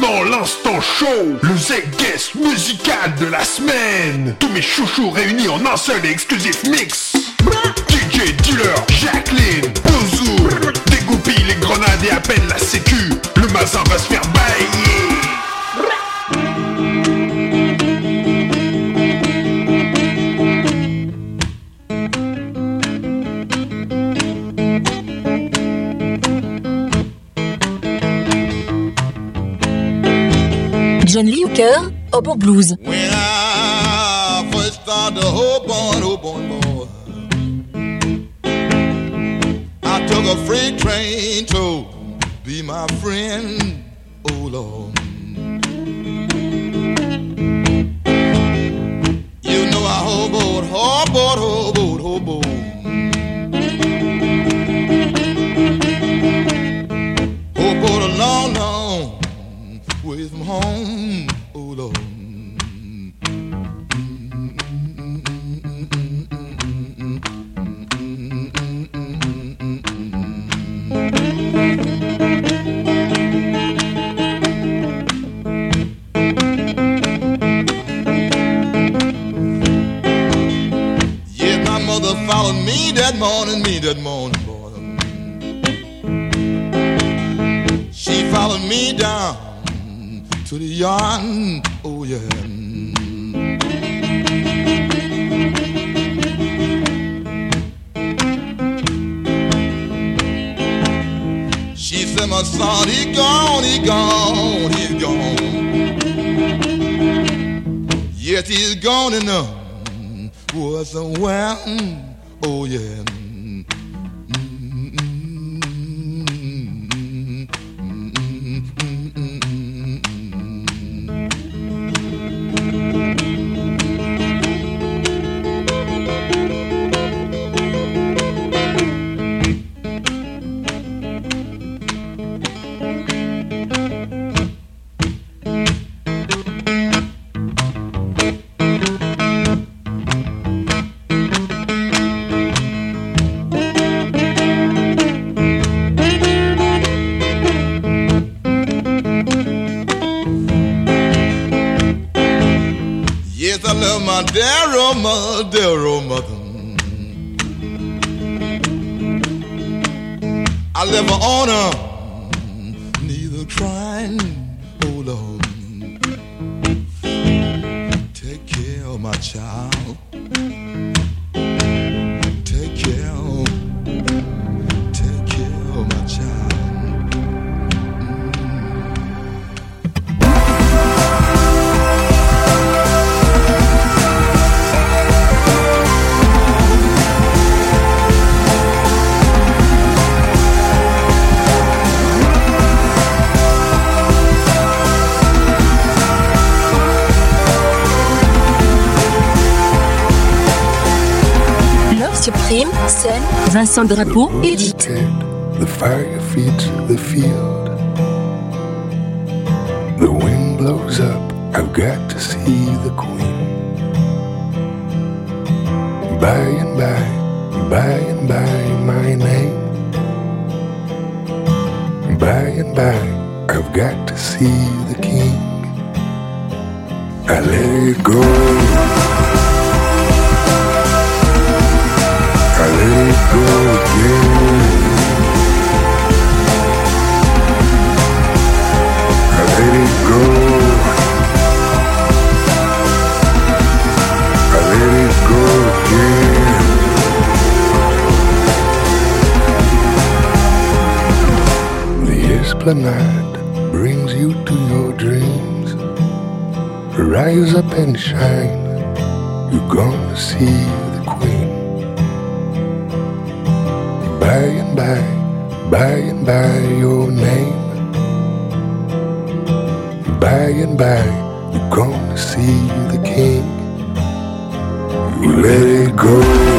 maintenant l'instant show, le Z-Guest musical de la semaine. Tous mes chouchous réunis en un seul et exclusif mix. DJ Dealer, Jacqueline, Bouzou Dégoupille les grenades et appelle la sécu. Le mazin va se faire bailler John Lee Hooker, Hobo Blues. When I first started boy, I took a freight train to be my friend. Oh Lord, you know I way from home. Oh Lord. Yard. Oh yeah. She said, my son, he gone, he gone, he's gone. Yes, he's gone enough. Was somewhere. Oh yeah. Yes, I love my dear old mother, dear old mother. I her on her, neither crying, oh Lord. Take care of my child. Vincent Drapeau, édite. The fire feeds the field. The wind blows up. I've got to see the queen. By and by, by and by, my name. By and by, I've got to see the king. I let it go. Esplanade brings you to your dreams. Rise up and shine. You're gonna see by and by, by and by your name. By and by, you're gonna see the king. You let it go.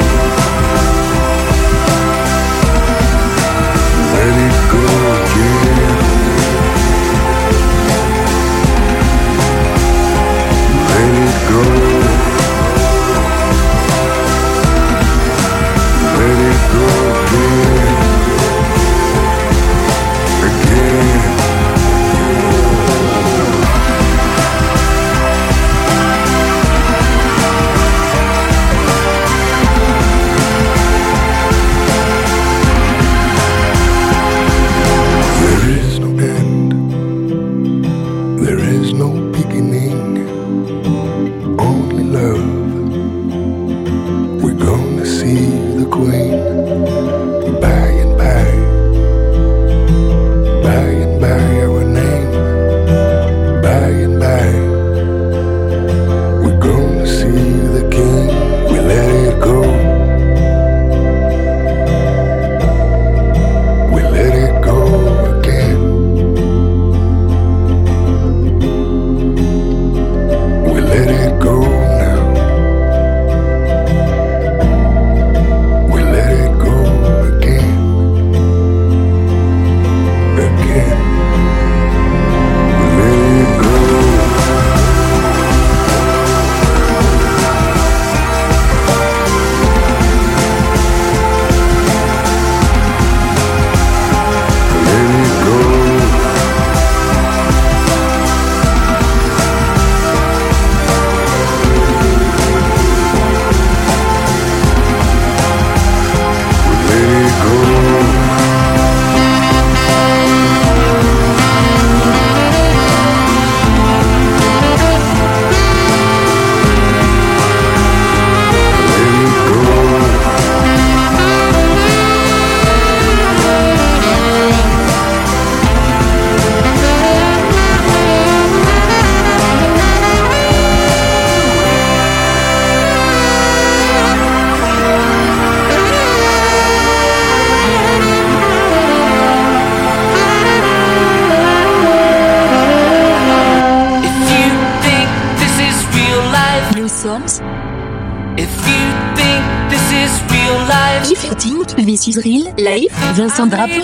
Life, Vincent Drapeau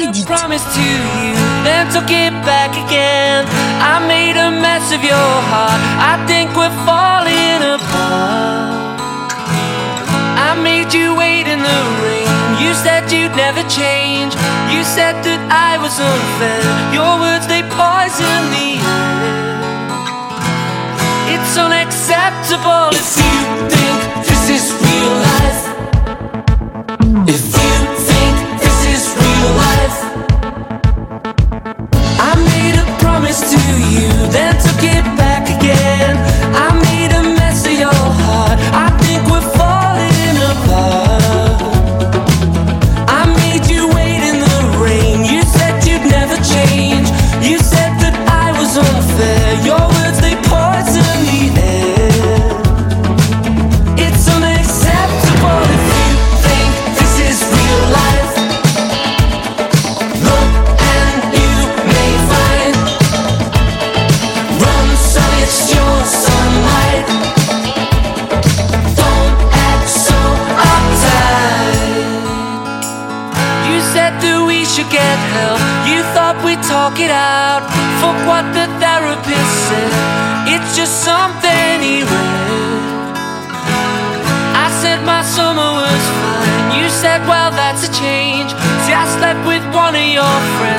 I made you wait in the rain. You said you'd never change. You said that I was unfair. Your words they poison the air. It's unacceptable if you think this is real life. to you. said, well, that's a change. See, I slept with one of your friends.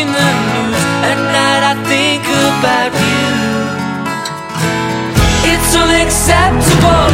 watching the news at night I think about you. It's unacceptable.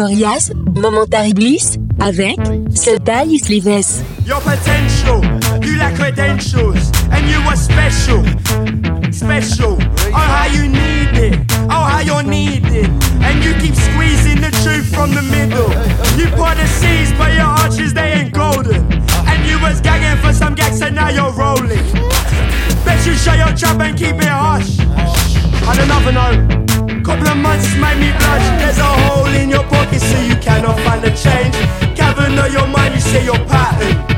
Gorias, Momentary Bliss, avec Sultai Slives. Your potential, you lack credentials, and you are special, special. Oh how you need it, oh how you're needed, and you keep squeezing the truth from the middle. You pour the seeds, but your arches they ain't golden, and you was gagging for some gags, and now you're rolling. Bet you shut your trap and keep it hush. On another note, couple of months made me blush. trying to change it. Governor your mind, you say your pattern.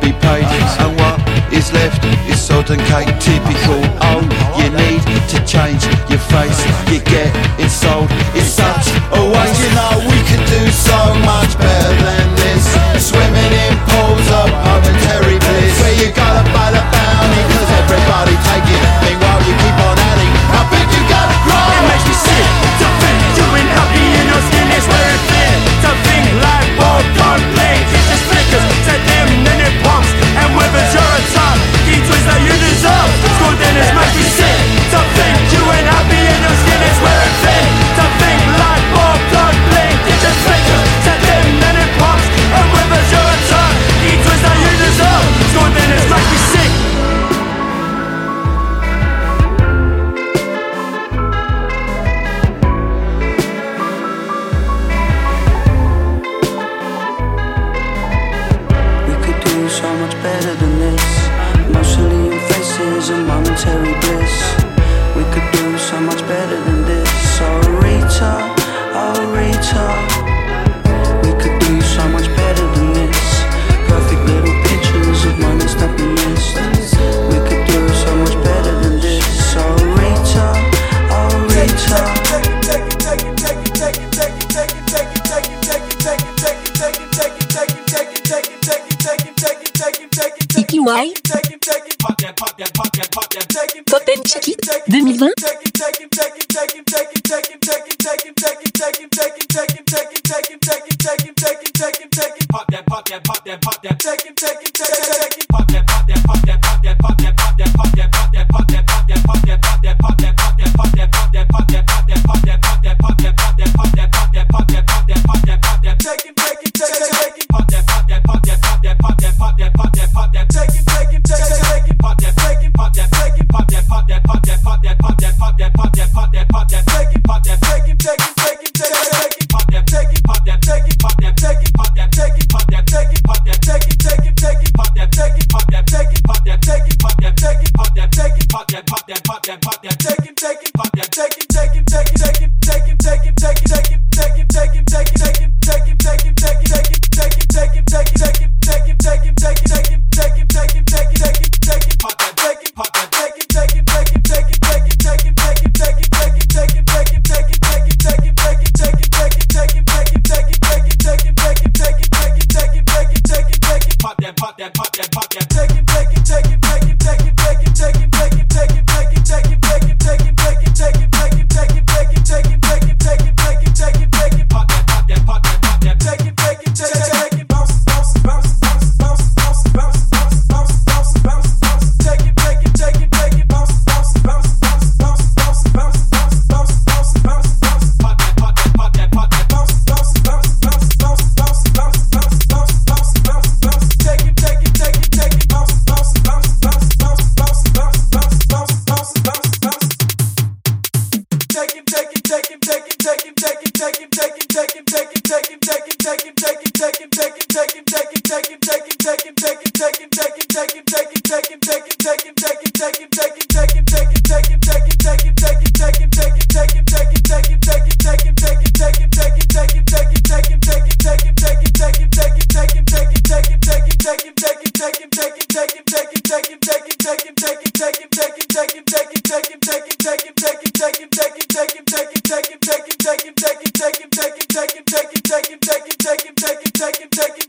be paid And what is left is sod and cake Typical, oh, you need to change your face. You get it sold, it's such a waste. You know we could do so much better than this. Swimming in pools of momentary bliss. Where you gotta Wild Pop and Chicky 2020